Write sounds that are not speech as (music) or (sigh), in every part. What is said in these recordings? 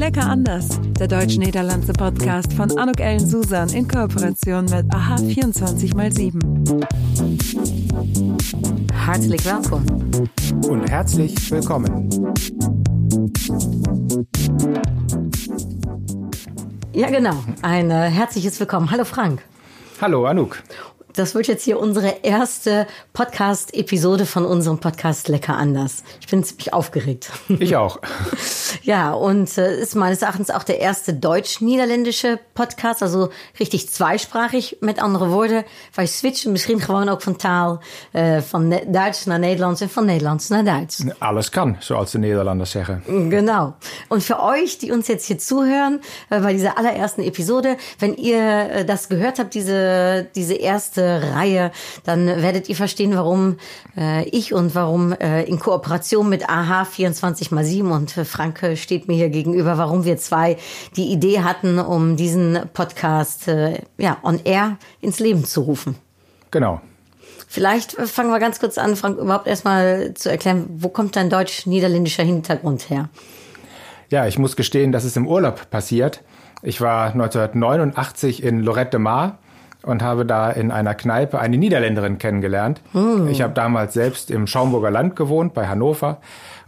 Lecker anders, der deutsch-niederlandse Podcast von Anuk Ellen Susan in Kooperation mit AHA 24x7. Hartelijk welkom. Und herzlich willkommen. Ja, genau. Ein äh, herzliches Willkommen. Hallo Frank. Hallo Anouk. Das wird jetzt hier unsere erste Podcast-Episode von unserem Podcast Lecker anders. Ich bin ziemlich aufgeregt. Ich auch. (laughs) Ja, und äh, ist meines Erachtens auch der erste deutsch-niederländische Podcast, also richtig zweisprachig. Met andere woorden, wij switchen misschien gewoon ook van taal äh, van Ne- Duits naar Nederlands en van Nederlands naar Duits. Alles kann, zoals de Nederlanders zeggen. Genau. Und für euch, die uns jetzt hier zuhören, äh, bei dieser allerersten Episode, wenn ihr äh, das gehört habt, diese, diese erste Reihe, dann werdet ihr verstehen, warum äh, ich und warum äh, in Kooperation mit AH 24x7 und äh, Frank äh, steht mir hier gegenüber, warum wir zwei die Idee hatten, um diesen Podcast äh, ja, on air ins Leben zu rufen. Genau. Vielleicht äh, fangen wir ganz kurz an, Frank, überhaupt erstmal zu erklären, wo kommt dein deutsch-niederländischer Hintergrund her? Ja, ich muss gestehen, das ist im Urlaub passiert. Ich war 1989 in Lorette de Mar und habe da in einer Kneipe eine Niederländerin kennengelernt. Ich habe damals selbst im Schaumburger Land gewohnt, bei Hannover,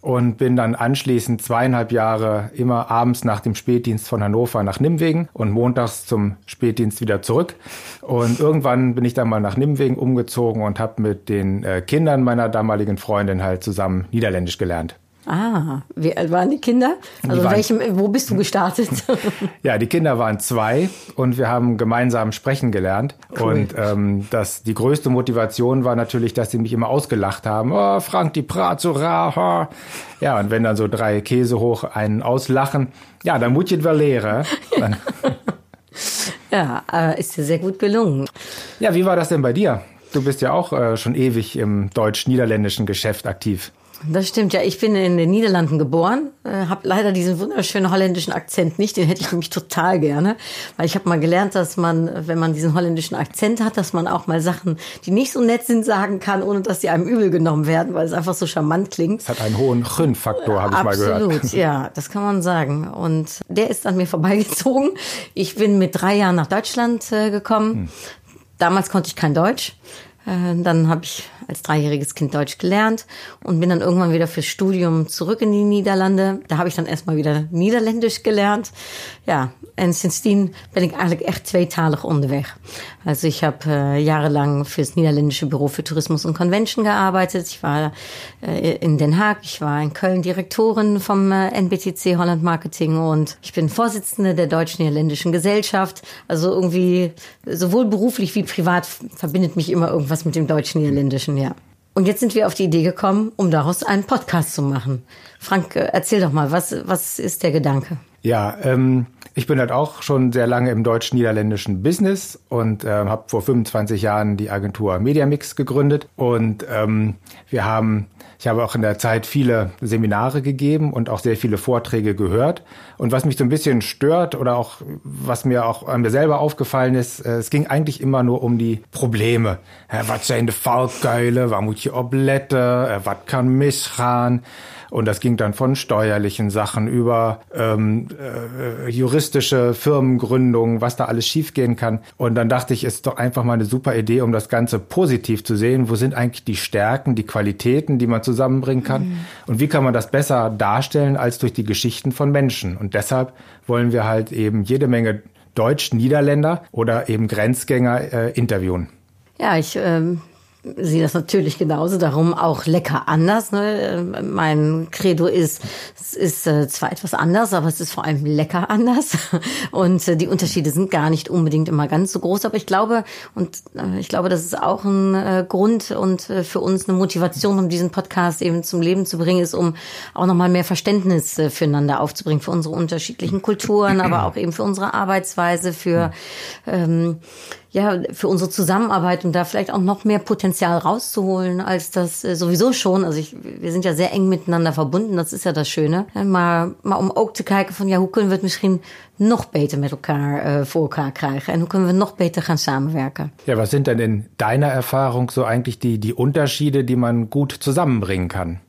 und bin dann anschließend zweieinhalb Jahre immer abends nach dem Spätdienst von Hannover nach Nimwegen und montags zum Spätdienst wieder zurück. Und irgendwann bin ich dann mal nach Nimwegen umgezogen und habe mit den äh, Kindern meiner damaligen Freundin halt zusammen Niederländisch gelernt. Ah, wie alt waren die Kinder? Also waren- welchem, wo bist du gestartet? (laughs) Ja, die Kinder waren zwei und wir haben gemeinsam sprechen gelernt. Und ähm, das, die größte Motivation war natürlich, dass sie mich immer ausgelacht haben. Oh, Frank, die Prat so rar. ha." Ja, und wenn dann so drei Käse hoch einen auslachen, ja, dann wel leren. Dann, ja, äh, ist dir sehr gut gelungen. ja, wie war das denn bei dir? Du bist ja auch äh, schon ewig im deutsch-niederländischen Geschäft aktiv. Das stimmt ja. Ich bin in den Niederlanden geboren, äh, habe leider diesen wunderschönen holländischen Akzent nicht. Den hätte ich nämlich total gerne, weil ich habe mal gelernt, dass man, wenn man diesen holländischen Akzent hat, dass man auch mal Sachen, die nicht so nett sind, sagen kann, ohne dass sie einem übel genommen werden, weil es einfach so charmant klingt. Es hat einen hohen Chün-Faktor, habe ich mal gehört. Absolut, ja, das kann man sagen. Und der ist an mir vorbeigezogen. Ich bin mit drei Jahren nach Deutschland äh, gekommen. Damals konnte ich kein Deutsch. Äh, dann habe ich als dreijähriges Kind Deutsch gelernt und bin dann irgendwann wieder fürs Studium zurück in die Niederlande. Da habe ich dann erstmal wieder Niederländisch gelernt. Ja, en sindsdien ben ik eigenlijk echt tweetalig onderweg. Also ich habe äh, jahrelang fürs niederländische Büro für Tourismus und Convention gearbeitet. Ich war äh, in Den Haag, ich war in Köln Direktorin vom äh, NBTC Holland Marketing und ich bin Vorsitzende der deutsch-niederländischen Gesellschaft. Also irgendwie sowohl beruflich wie privat verbindet mich immer irgendwas mit dem deutsch-niederländischen, ja. Und jetzt sind wir auf die Idee gekommen, um daraus einen Podcast zu machen. Frank, äh, erzähl doch mal, was, was ist der Gedanke? Ja, ähm, ich bin halt auch schon sehr lange im deutsch-niederländischen Business und ähm, habe vor 25 Jahren die Agentur Mediamix gegründet. Und ähm, wir haben, ich habe auch in der Zeit viele Seminare gegeben und auch sehr viele Vorträge gehört. Und was mich so ein bisschen stört oder auch was mir auch an mir selber aufgefallen ist, äh, es ging eigentlich immer nur um die Probleme. Äh, was zijn de Fallgeile? Waar moet je op letten? Äh, was kann missgaan? Und das ging dann von steuerlichen Sachen über ähm, äh, juristische Firmengründungen, was da alles schiefgehen kann. Und dann dachte ich, es ist doch einfach mal eine super Idee, um das Ganze positiv zu sehen. Wo sind eigentlich die Stärken, die Qualitäten, die man zusammenbringen kann? Und wie kann man das besser darstellen als durch die Geschichten von Menschen? Und deshalb wollen wir halt eben jede Menge Deutsch-Niederländer oder eben Grenzgänger äh, interviewen. Ja, ich ähm, sehe das natürlich genauso, darum auch lecker anders. Ne? Mein Credo ist, es ist äh, zwar etwas anders, aber es ist vor allem lecker anders. (laughs) Und äh, die Unterschiede sind gar nicht unbedingt immer ganz so groß. Aber ich glaube, und äh, ich glaube, das ist auch ein Grund und für uns eine Motivation, um diesen Podcast eben zum Leben zu bringen, ist, um auch nochmal mehr Verständnis füreinander aufzubringen, für unsere unterschiedlichen Kulturen, aber auch eben für unsere Arbeitsweise, für ähm, ja, für unsere Zusammenarbeit und da vielleicht auch noch mehr Potenzial rauszuholen, als das äh, sowieso schon. Also ich, wir sind ja sehr eng miteinander verbunden, das ist ja das Schöne. Maar, maar om ook te kijken van, ja, hoe kunnen we het misschien nog beter met elkaar äh, voor elkaar krijgen? En hoe kunnen we nog beter gaan samenwerken? Ja, was sind denn in deiner Erfahrung so eigentlich die, die Unterschiede, die man gut zusammenbringen kann?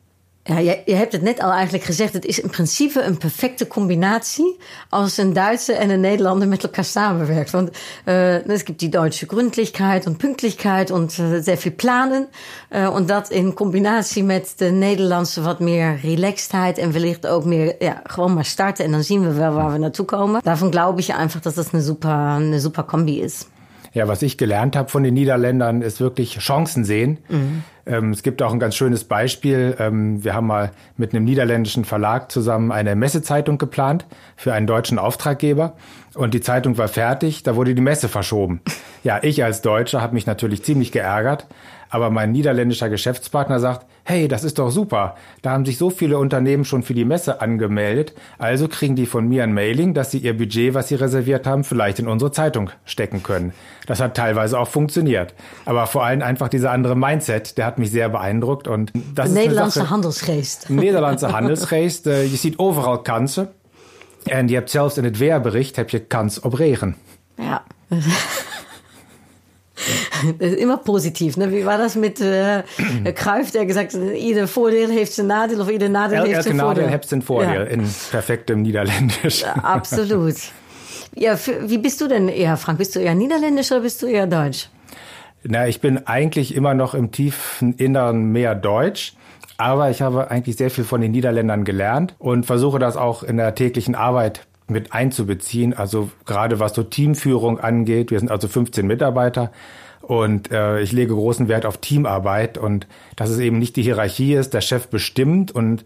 Ja, je, je, hebt het net al eigenlijk gezegd. Het is in principe een perfecte combinatie als een Duitse en een Nederlander met elkaar samenwerkt. Want uh, es gibt die deutsche Gründlichkeit und Pünktlichkeit und uh, sehr viel planen. Uh, und dat in combinatie met de Nederlandse wat meer relaxedheid en wellicht ook meer ja, gewoon maar starten en dan zien we wel waar we naartoe komen. Daarvan glaube ich einfach, dass das eine super, eine super Kombi ist. Ja, was ich gelernt habe von den Niederländern, ist wirklich Chancen sehen. Mhm. Ähm, es gibt auch ein ganz schönes Beispiel. Ähm, wir haben mal mit einem niederländischen Verlag zusammen eine Messezeitung geplant für einen deutschen Auftraggeber. Und die Zeitung war fertig, da wurde die Messe verschoben. (laughs) Ja, ich als Deutscher habe mich natürlich ziemlich geärgert, aber mein niederländischer Geschäftspartner sagt, hey, das ist doch super. Da haben sich so viele Unternehmen schon für die Messe angemeldet. Also kriegen die von mir ein Mailing, dass sie ihr Budget, was sie reserviert haben, vielleicht in unsere Zeitung stecken können. Das hat teilweise auch funktioniert. Aber vor allem einfach dieser andere Mindset, der hat mich sehr beeindruckt. Und das de (laughs) (laughs) Nederlandse Handelsgeest. Nederlandse Handelsgeest. Uh, je ziet overal kansen. En je hebt zelfs in het weerbericht heb je kans op regen. Ja. (laughs) Das ist immer positiv. Ne? Wie war das mit äh, Kruif, der gesagt hat, jede Voordeel heeft zijn nadeel of jede nadeel El, heeft zijn nadeel voordeel? heeft zijn voordeel ja. in perfektem Niederländisch. Absolut. Ja, für, wie bist du denn eher, Frank? Bist du eher Niederländisch oder bist du eher Deutsch? Na, ich bin eigentlich immer noch im tiefen Inneren mehr Deutsch. Aber ich habe eigentlich sehr viel von den Niederländern gelernt und versuche das auch in der täglichen Arbeit mit einzubeziehen. Also gerade was so Teamführung angeht. Wir sind also 15 Mitarbeiter und äh, ich lege großen Wert auf Teamarbeit und dass es eben nicht die Hierarchie ist, der Chef bestimmt und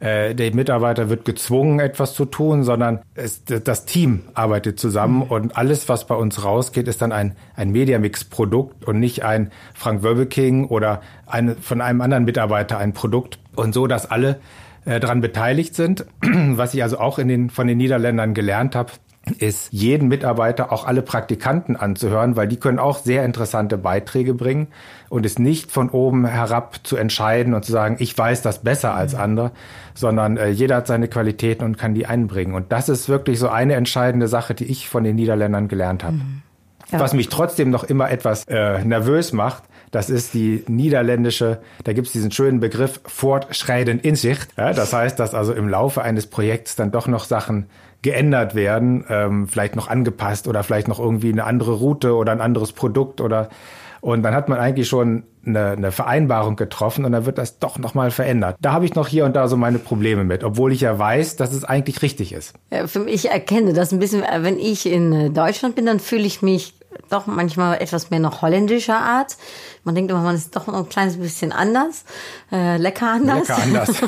äh, der Mitarbeiter wird gezwungen, etwas zu tun, sondern es, das Team arbeitet zusammen mhm. und alles, was bei uns rausgeht, ist dann ein, ein Mediamix-Produkt und nicht ein Frank Wöbeking oder ein, von einem anderen Mitarbeiter ein Produkt. Und so, dass alle äh, daran beteiligt sind, (clears throat) was ich also auch in den, von den Niederländern gelernt habe, ist jeden Mitarbeiter, auch alle Praktikanten anzuhören, weil die können auch sehr interessante Beiträge bringen und es nicht von oben herab zu entscheiden und zu sagen, ich weiß das besser als mhm. andere, sondern äh, jeder hat seine Qualitäten und kann die einbringen. Und das ist wirklich so eine entscheidende Sache, die ich von den Niederländern gelernt habe. Mhm. Ja. Was mich trotzdem noch immer etwas äh, nervös macht, das ist die niederländische, da gibt es diesen schönen Begriff Fortschreiten in Sicht. Ja, das heißt, dass also im Laufe eines Projekts dann doch noch Sachen geändert werden, ähm, vielleicht noch angepasst oder vielleicht noch irgendwie eine andere Route oder ein anderes Produkt oder und dann hat man eigentlich schon eine, eine Vereinbarung getroffen und dann wird das doch nochmal verändert. Da habe ich noch hier und da so meine Probleme mit, obwohl ich ja weiß, dass es eigentlich richtig ist. Ja, ich erkenne das ein bisschen, wenn ich in äh, Deutschland bin, dann fühle ich mich doch manchmal etwas mehr noch holländischer Art. Man denkt immer, man ist doch ein kleines bisschen anders, äh, lekker anders. Lekker anders.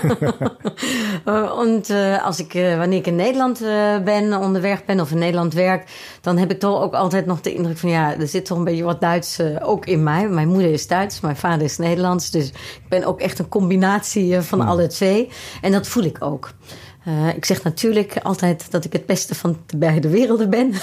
(laughs) und äh, als ik, äh, wanneer ik in Nederland äh, ben, onderweg ben of in Nederland werk, dan heb ik toch ook altijd nog de indruk van ja, er zit toch een beetje wat Duits uh, ook in mij. Mijn moeder is Duits, mijn vader is Nederlands, dus ik ben ook echt een combinatie van hmm. alle twee. En dat voel ik ook. Uh, ik zeg natuurlijk altijd dat ik het beste van de beide werelden ben.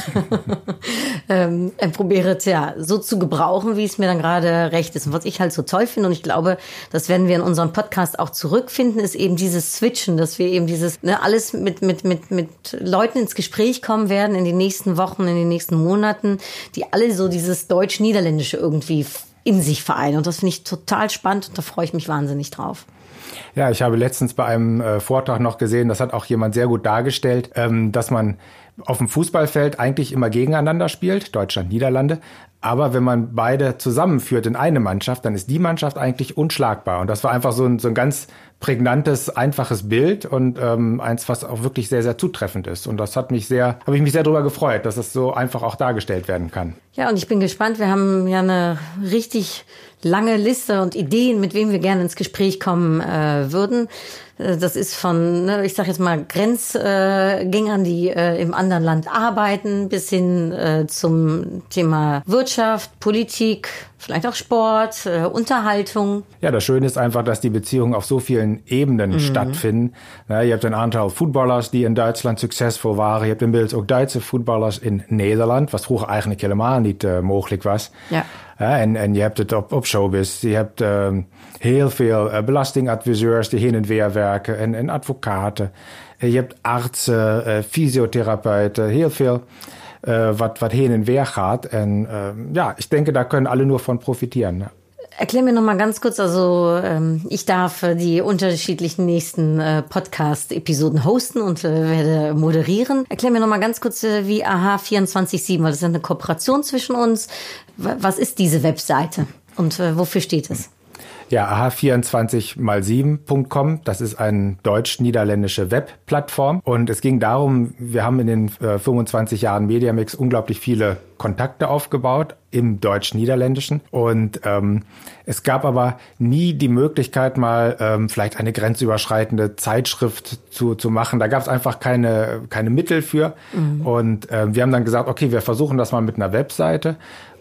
um, (laughs) en probeer het ja, so zu gebrauchen, wie es mir dann gerade recht ist. Und was ich halt so toll finde, und ich glaube, das werden wir in unserem Podcast auch zurückfinden, ist eben dieses Switchen, dass wir eben dieses, ne, alles mit, mit, mit, mit Leuten ins Gespräch kommen werden in den nächsten Wochen, in den nächsten Monaten, die alle so dieses Deutsch-Niederländische irgendwie in sich vereinen. Und das finde ich total spannend und da freue ich mich wahnsinnig drauf. Ja, ich habe letztens bei einem äh, Vortrag noch gesehen, das hat auch jemand sehr gut dargestellt, ähm, dass man auf dem Fußballfeld eigentlich immer gegeneinander spielt, Deutschland, Niederlande. Aber wenn man beide zusammenführt in eine Mannschaft, dann ist die Mannschaft eigentlich unschlagbar. Und das war einfach so ein, so ein ganz prägnantes, einfaches Bild und ähm, eins, was auch wirklich sehr, sehr zutreffend ist. Und das hat mich sehr, habe ich mich sehr darüber gefreut, dass das so einfach auch dargestellt werden kann. Ja, und ich bin gespannt. Wir haben ja eine richtig lange Liste und Ideen, mit wem wir gerne ins Gespräch kommen äh, würden. Äh, das ist von, ne, ich sage jetzt mal, Grenzgängern, die äh, im anderen Land arbeiten, bis hin äh, zum Thema Wirtschaft, Politik, vielleicht auch Sport, äh, Unterhaltung. Ja, das Schöne ist einfach, dass die Beziehungen auf so vielen Ebenen mhm. stattfinden. Na, ihr habt ein Aantal Footballers, die in Duitsland succesvol waren. Je hebt inmiddels ook Duitse voetballers in Nederland, was vroeger eigenlijk helemaal niet uh, mogelijk was. Ja. Uh, en, en je hebt het op, op showbiz. Je hebt uh, heel veel uh, belastingadviseurs die heen en weer werken en, en advocaten. je hebt artsen, fysiotherapeuten, heel veel wat, wat heen en weer gaat. En ja, ich denke, da können alle nur von profitieren. Erklär mir noch mal ganz kurz, also ähm, ich darf äh, die unterschiedlichen nächsten äh, Podcast-Episoden hosten und äh, werde moderieren. Erklär mir noch mal ganz kurz, äh, wie AHA 24/7, weil das ist eine Kooperation zwischen uns. Was ist diese Webseite und äh, wofür steht es? Ja, aha24x7.com, das ist eine deutsch-niederländische Webplattform. Und es ging darum, wir haben in den äh, 25 Jahren Mediamix unglaublich viele Kontakte aufgebaut im Deutsch-Niederländischen. Und ähm, es gab aber nie die Möglichkeit, mal ähm, vielleicht eine grenzüberschreitende Zeitschrift zu, zu machen. Da gab es einfach keine, keine Mittel für. Mhm. Und äh, wir haben dann gesagt, okay, wir versuchen das mal mit einer Webseite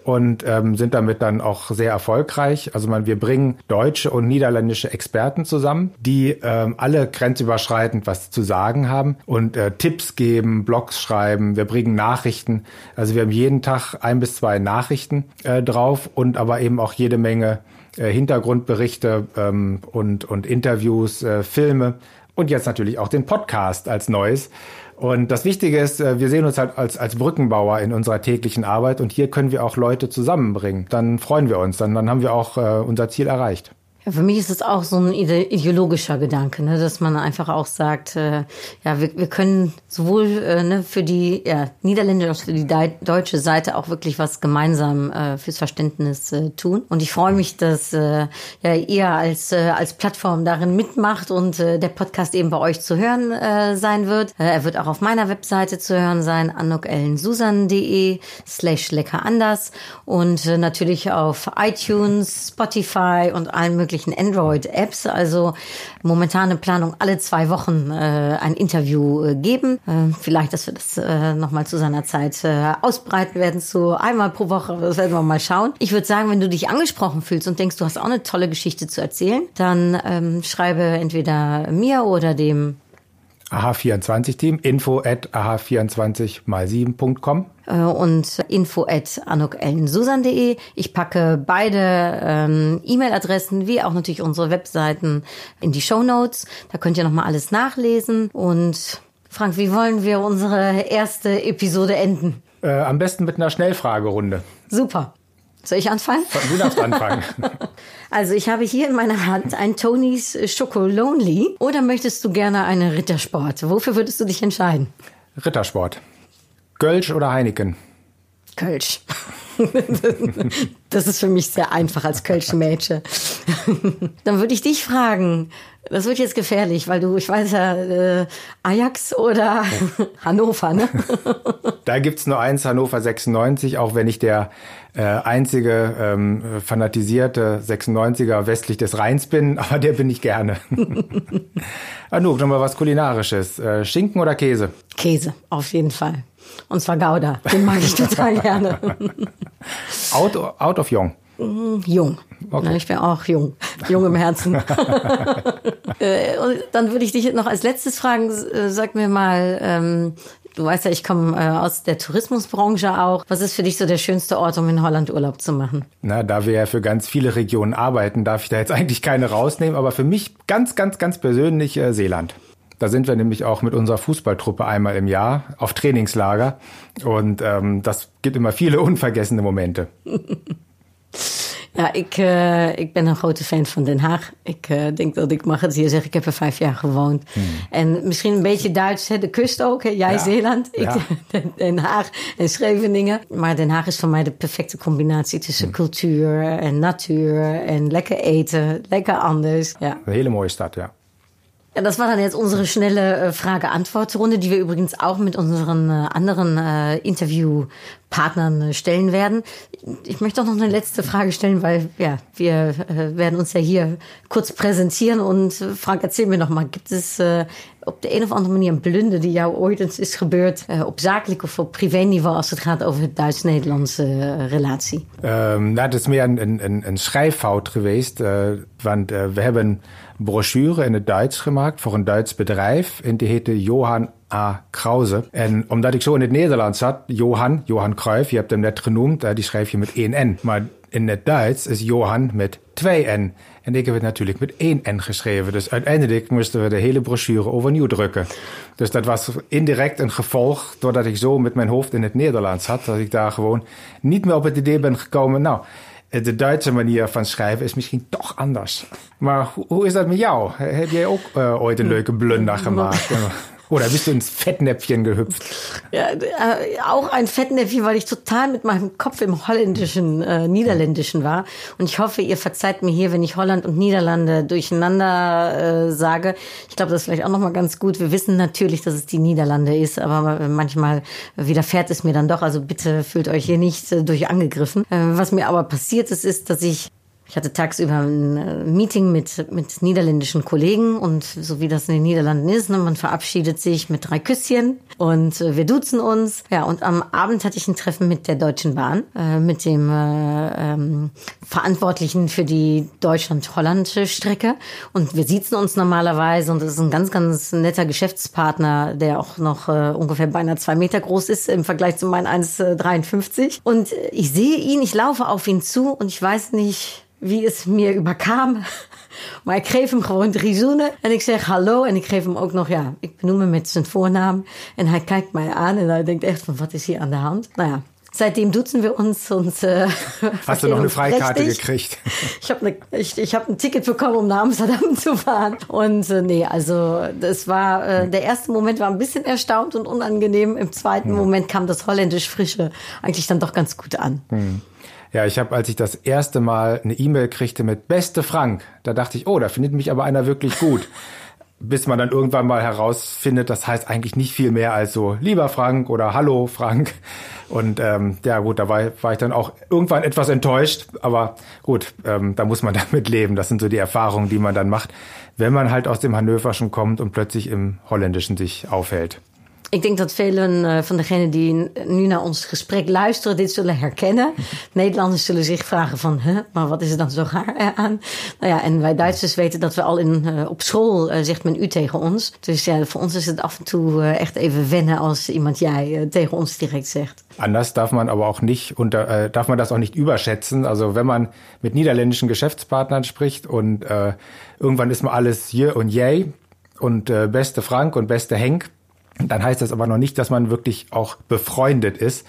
und ähm, sind damit dann auch sehr erfolgreich. Also man, wir bringen deutsche und niederländische Experten zusammen, die ähm, alle grenzüberschreitend was zu sagen haben und äh, Tipps geben, Blogs schreiben. Wir bringen Nachrichten. Also wir haben jeden Tag ein bis zwei Nachrichten äh, drauf und aber eben auch jede Menge äh, Hintergrundberichte ähm, und, und Interviews, äh, Filme und jetzt natürlich auch den Podcast als neues. Und das Wichtige ist, äh, wir sehen uns halt als, als Brückenbauer in unserer täglichen Arbeit und hier können wir auch Leute zusammenbringen. Dann freuen wir uns, dann, dann haben wir auch äh, unser Ziel erreicht. Ja, für mich ist es auch so ein ideologischer Gedanke, ne, dass man einfach auch sagt, äh, ja, wir, wir können sowohl äh, ne, für die ja, niederländische als für die deutsche Seite auch wirklich was gemeinsam äh, fürs Verständnis äh, tun. Und ich freue mich, dass äh, ja, ihr als, äh, als Plattform darin mitmacht und äh, der Podcast eben bei euch zu hören äh, sein wird. Äh, er wird auch auf meiner Webseite zu hören sein, anukellensusan.de slash lecker anders und äh, natürlich auf iTunes, Spotify und allen möglichen möglichen Android-Apps. Also momentane Planung alle zwei Wochen äh, ein Interview äh, geben. Äh, vielleicht, dass wir das äh, nochmal zu seiner Zeit äh, ausbreiten werden zu einmal pro Woche. Das werden wir mal schauen. Ich würde sagen, wenn du dich angesprochen fühlst und denkst, du hast auch eine tolle Geschichte zu erzählen, dann ähm, schreibe entweder mir oder dem AH24-Team, info at aha24 mal 7.com äh, und info at anukellensusan.de. Ich packe beide ähm, E-Mail-Adressen wie auch natürlich unsere Webseiten in die Show Notes. Da könnt ihr nochmal alles nachlesen. Und Frank, wie wollen wir unsere erste Episode enden? Äh, am besten mit einer Schnellfragerunde. Super. Soll ich anfangen? Du darfst anfangen. (laughs) Also ich habe hier in meiner Hand ein Tonys Lonely. Oder möchtest du gerne einen Rittersport? Wofür würdest du dich entscheiden? Rittersport. Kölsch oder Heineken? Kölsch. das ist für mich sehr einfach als Kölsche Mädchen. Dann würde ich dich fragen, das wird jetzt gefährlich, weil du, ich weiß ja, äh, Ajax oder Hannover, ne? Da gibt's nur eins, Hannover 96, auch wenn ich der äh, einzige ähm, fanatisierte 96er westlich des Rheins bin, (laughs) aber der bin ich gerne. (laughs) Anouk, nochmal was Kulinarisches. Äh, Schinken oder Käse? Käse, auf jeden Fall. Und zwar Gouda. Den mag ich (laughs) total gerne. out, out of young. Mm, jung. Okay. Ich bin auch jung. Jung im Herzen. Äh, und dann würde ich dich noch als letztes fragen, äh, sag mir mal, ähm, du weißt ja, ich komme äh, aus der Tourismusbranche auch. Was ist für dich so der schönste Ort, um in Holland Urlaub zu machen? Na, da wir ja für ganz viele Regionen arbeiten, darf ich da jetzt (laughs) eigentlich keine rausnehmen. Aber für mich ganz, ganz, ganz persönlich äh, Seeland. Da sind wir nämlich auch mit unserer Fußballtruppe einmal im Jahr auf Trainingslager. Und ähm, das gibt immer viele (laughs) unvergessene Momente. (laughs) Ja, ik, uh, ik ben een grote fan van Den Haag. Ik uh, denk dat ik mag het hier zeggen. Ik heb er vijf jaar gewoond. Hmm. En misschien een beetje Duits, hè? de kust ook. Hè? Jij ja. Zeeland, ik ja. (laughs) Den Haag en Scheveningen. Maar Den Haag is voor mij de perfecte combinatie tussen hmm. cultuur en natuur. En lekker eten, lekker anders. Ja. Een hele mooie stad, ja. Ja, das war dann jetzt unsere schnelle Frage-Antwort-Runde, die wir übrigens auch mit unseren anderen äh, Interviewpartnern stellen werden. Ich möchte auch noch eine letzte Frage stellen, weil ja, wir werden uns ja hier kurz präsentieren und Frank, erzähl mir noch mal, gibt es op de een of andere manier een blunde die jou ooit eens is gebeurd op zakelijk of op privé-niveau als het gaat over het Duits-Nederlandse relatie? Um, nou, dat is meer een, een, een schrijffout geweest, uh, want uh, we hebben brochure in het Duits gemaakt voor een Duits bedrijf. En die heette Johan A. Krause. En omdat ik zo in het Nederlands zat, Johan, Johan Cruijff, je hebt hem net genoemd, die schrijf je met één N. Maar in het Duits is Johan met twee N. En ik heb het natuurlijk met één N geschreven. Dus uiteindelijk moesten we de hele brochure overnieuw drukken. Dus dat was indirect een gevolg, doordat ik zo met mijn hoofd in het Nederlands zat, dat ik daar gewoon niet meer op het idee ben gekomen. Nou, de Duitse manier van schrijven is misschien toch anders. Maar hoe is dat met jou? Heb jij ook uh, ooit een leuke blunder gemaakt? (laughs) Oder bist du ins Fettnäpfchen gehüpft? Ja, äh, auch ein Fettnäpfchen, weil ich total mit meinem Kopf im holländischen, äh, niederländischen war. Und ich hoffe, ihr verzeiht mir hier, wenn ich Holland und Niederlande durcheinander äh, sage. Ich glaube, das ist vielleicht auch nochmal ganz gut. Wir wissen natürlich, dass es die Niederlande ist, aber manchmal widerfährt es mir dann doch. Also bitte fühlt euch hier nicht äh, durch angegriffen. Äh, was mir aber passiert ist, ist, dass ich ich hatte tagsüber ein äh, Meeting mit, mit niederländischen Kollegen und so wie das in den Niederlanden ist, ne, man verabschiedet sich mit drei Küsschen und äh, wir duzen uns. Ja, und am Abend hatte ich ein Treffen mit der Deutschen Bahn, äh, mit dem äh, ähm, Verantwortlichen für die Deutschland-Hollandische Strecke. Und wir siezen uns normalerweise und das ist ein ganz, ganz netter Geschäftspartner, der auch noch äh, ungefähr beinahe zwei Meter groß ist im Vergleich zu meinen 1,53. Und ich sehe ihn, ich laufe auf ihn zu und ich weiß nicht, wie es mir überkam. Maar ik geef hem gewoon drie zoenen en ik zeg hallo. En ik geef hem ook nog, ja, ik benoem hem met zijn voornaam. En hij kijkt mij aan en hij denkt echt van, wat is hier aan de hand? Nou ja, Seitdem duzen wir uns und äh, Hast du noch eine Freikarte gekriegt? Ich habe ne, ich, ich hab ein Ticket bekommen, um nach Amsterdam zu fahren. Und äh, nee, also das war äh, der erste Moment war ein bisschen erstaunt und unangenehm. Im zweiten hm. Moment kam das holländisch Frische eigentlich dann doch ganz gut an. Hm. Ja, ich habe, als ich das erste Mal eine E-Mail kriegte mit Beste Frank, da dachte ich, oh, da findet mich aber einer wirklich gut. (laughs) Bis man dann irgendwann mal herausfindet, das heißt eigentlich nicht viel mehr als so, lieber Frank oder Hallo Frank. Und ähm, ja gut, da war, war ich dann auch irgendwann etwas enttäuscht, aber gut, ähm, da muss man (laughs) damit leben. Das sind so die Erfahrungen, die man dann macht, wenn man halt aus dem Hannoverschen kommt und plötzlich im Holländischen sich aufhält. Ik denk dat velen uh, van degenen die nu naar ons gesprek luisteren dit zullen herkennen. (laughs) Nederlanders zullen zich vragen van, huh, maar wat is er dan zo gaar aan? Nou ja, en wij Duitsers weten dat we al in, uh, op school uh, zegt men u tegen ons. Dus ja, voor ons is het af en toe echt even wennen als iemand jij tegen ons direct zegt. Anders darf man aber auch nicht unter, äh, darf man das auch nicht überschätzen. Also wenn man mit niederländischen Geschäftspartnern spricht und äh, irgendwann ist man alles je und yay und äh, beste Frank und beste Henk, dann heißt das aber noch nicht, dass man wirklich auch befreundet ist.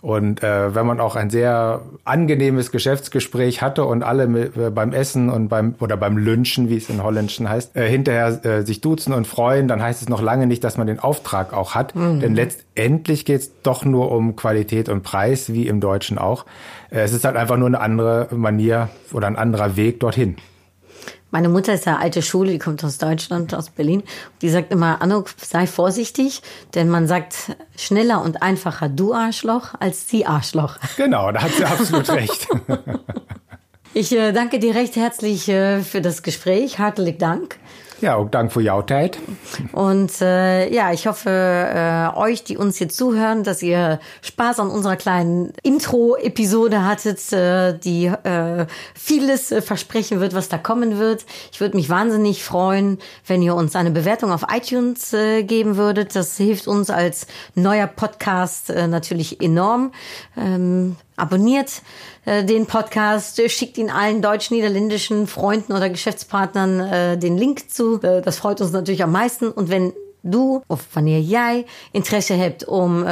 Und äh, wenn man auch ein sehr angenehmes Geschäftsgespräch hatte und alle mit, äh, beim Essen und beim oder beim Lünchen, wie es in Holländischen heißt, äh, hinterher äh, sich duzen und freuen, dann heißt es noch lange nicht, dass man den Auftrag auch hat. Mhm. Denn letztendlich geht es doch nur um Qualität und Preis, wie im Deutschen auch. Äh, es ist halt einfach nur eine andere Manier oder ein anderer Weg dorthin. Meine Mutter ist ja alte Schule, die kommt aus Deutschland, aus Berlin. Die sagt immer, Anno, sei vorsichtig, denn man sagt schneller und einfacher du Arschloch als sie Arschloch. Genau, da hat sie absolut (laughs) recht. Ich äh, danke dir recht herzlich äh, für das Gespräch. Hartelijk Dank. Ja, auch Dank für jouw tijd. Und äh, ja, ich hoffe, äh, euch, die uns hier zuhören, dass ihr Spaß an unserer kleinen Intro-Episode hattet, äh, die äh, vieles äh, versprechen wird, was da kommen wird. Ich würde mich wahnsinnig freuen, wenn ihr uns eine Bewertung auf iTunes äh, geben würdet. Das hilft uns als neuer Podcast äh, natürlich enorm. Ähm, abonniert äh, den Podcast, äh, schickt ihn allen deutsch-niederländischen Freunden oder Geschäftspartnern äh, den Link zu. Äh, das freut uns natürlich am meisten. Und wenn du of wanneer jij interesse hebt om uh,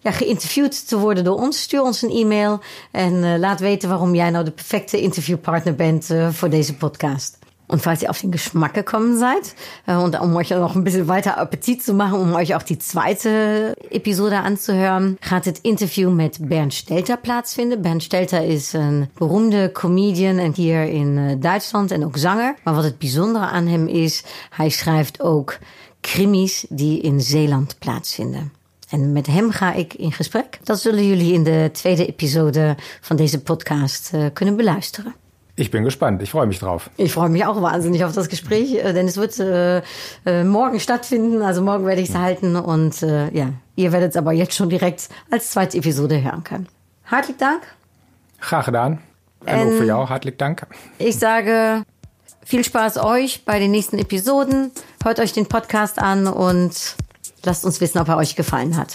ja, geïnterviewd te worden door ons, stuur ons een e-mail en uh, laat weten waarom jij nou de perfecte interviewpartner bent uh, voor deze podcast. Und falls ihr auf den Geschmack gekommen seid und um euch noch ein bisschen weiter Appetit zu machen, um euch auch die zweite Episode anzuhören, gaat het interview met Bernd Stelter plaatsvinden. Bernd Stelter is een beroemde comedian hier in uh, Duitsland en ook zanger. Maar wat het bijzondere aan hem is, hij schrijft ook krimis die in Zeeland plaatsvinden. En met hem ga ik in gesprek. Dat zullen jullie in de tweede episode van deze podcast uh, kunnen beluisteren. Ich bin gespannt. Ich freue mich drauf. Ich freue mich auch wahnsinnig auf das Gespräch, äh, denn es wird äh, äh, morgen stattfinden. Also morgen werde ich es halten und äh, ja, ihr werdet es aber jetzt schon direkt als zweite Episode hören können. Hartelijk Dank. En ook voor jou hartelijk Dank. Ich sage viel Spaß euch bei den nächsten Episoden. Hört euch den Podcast an und lasst uns wissen, ob er euch gefallen hat.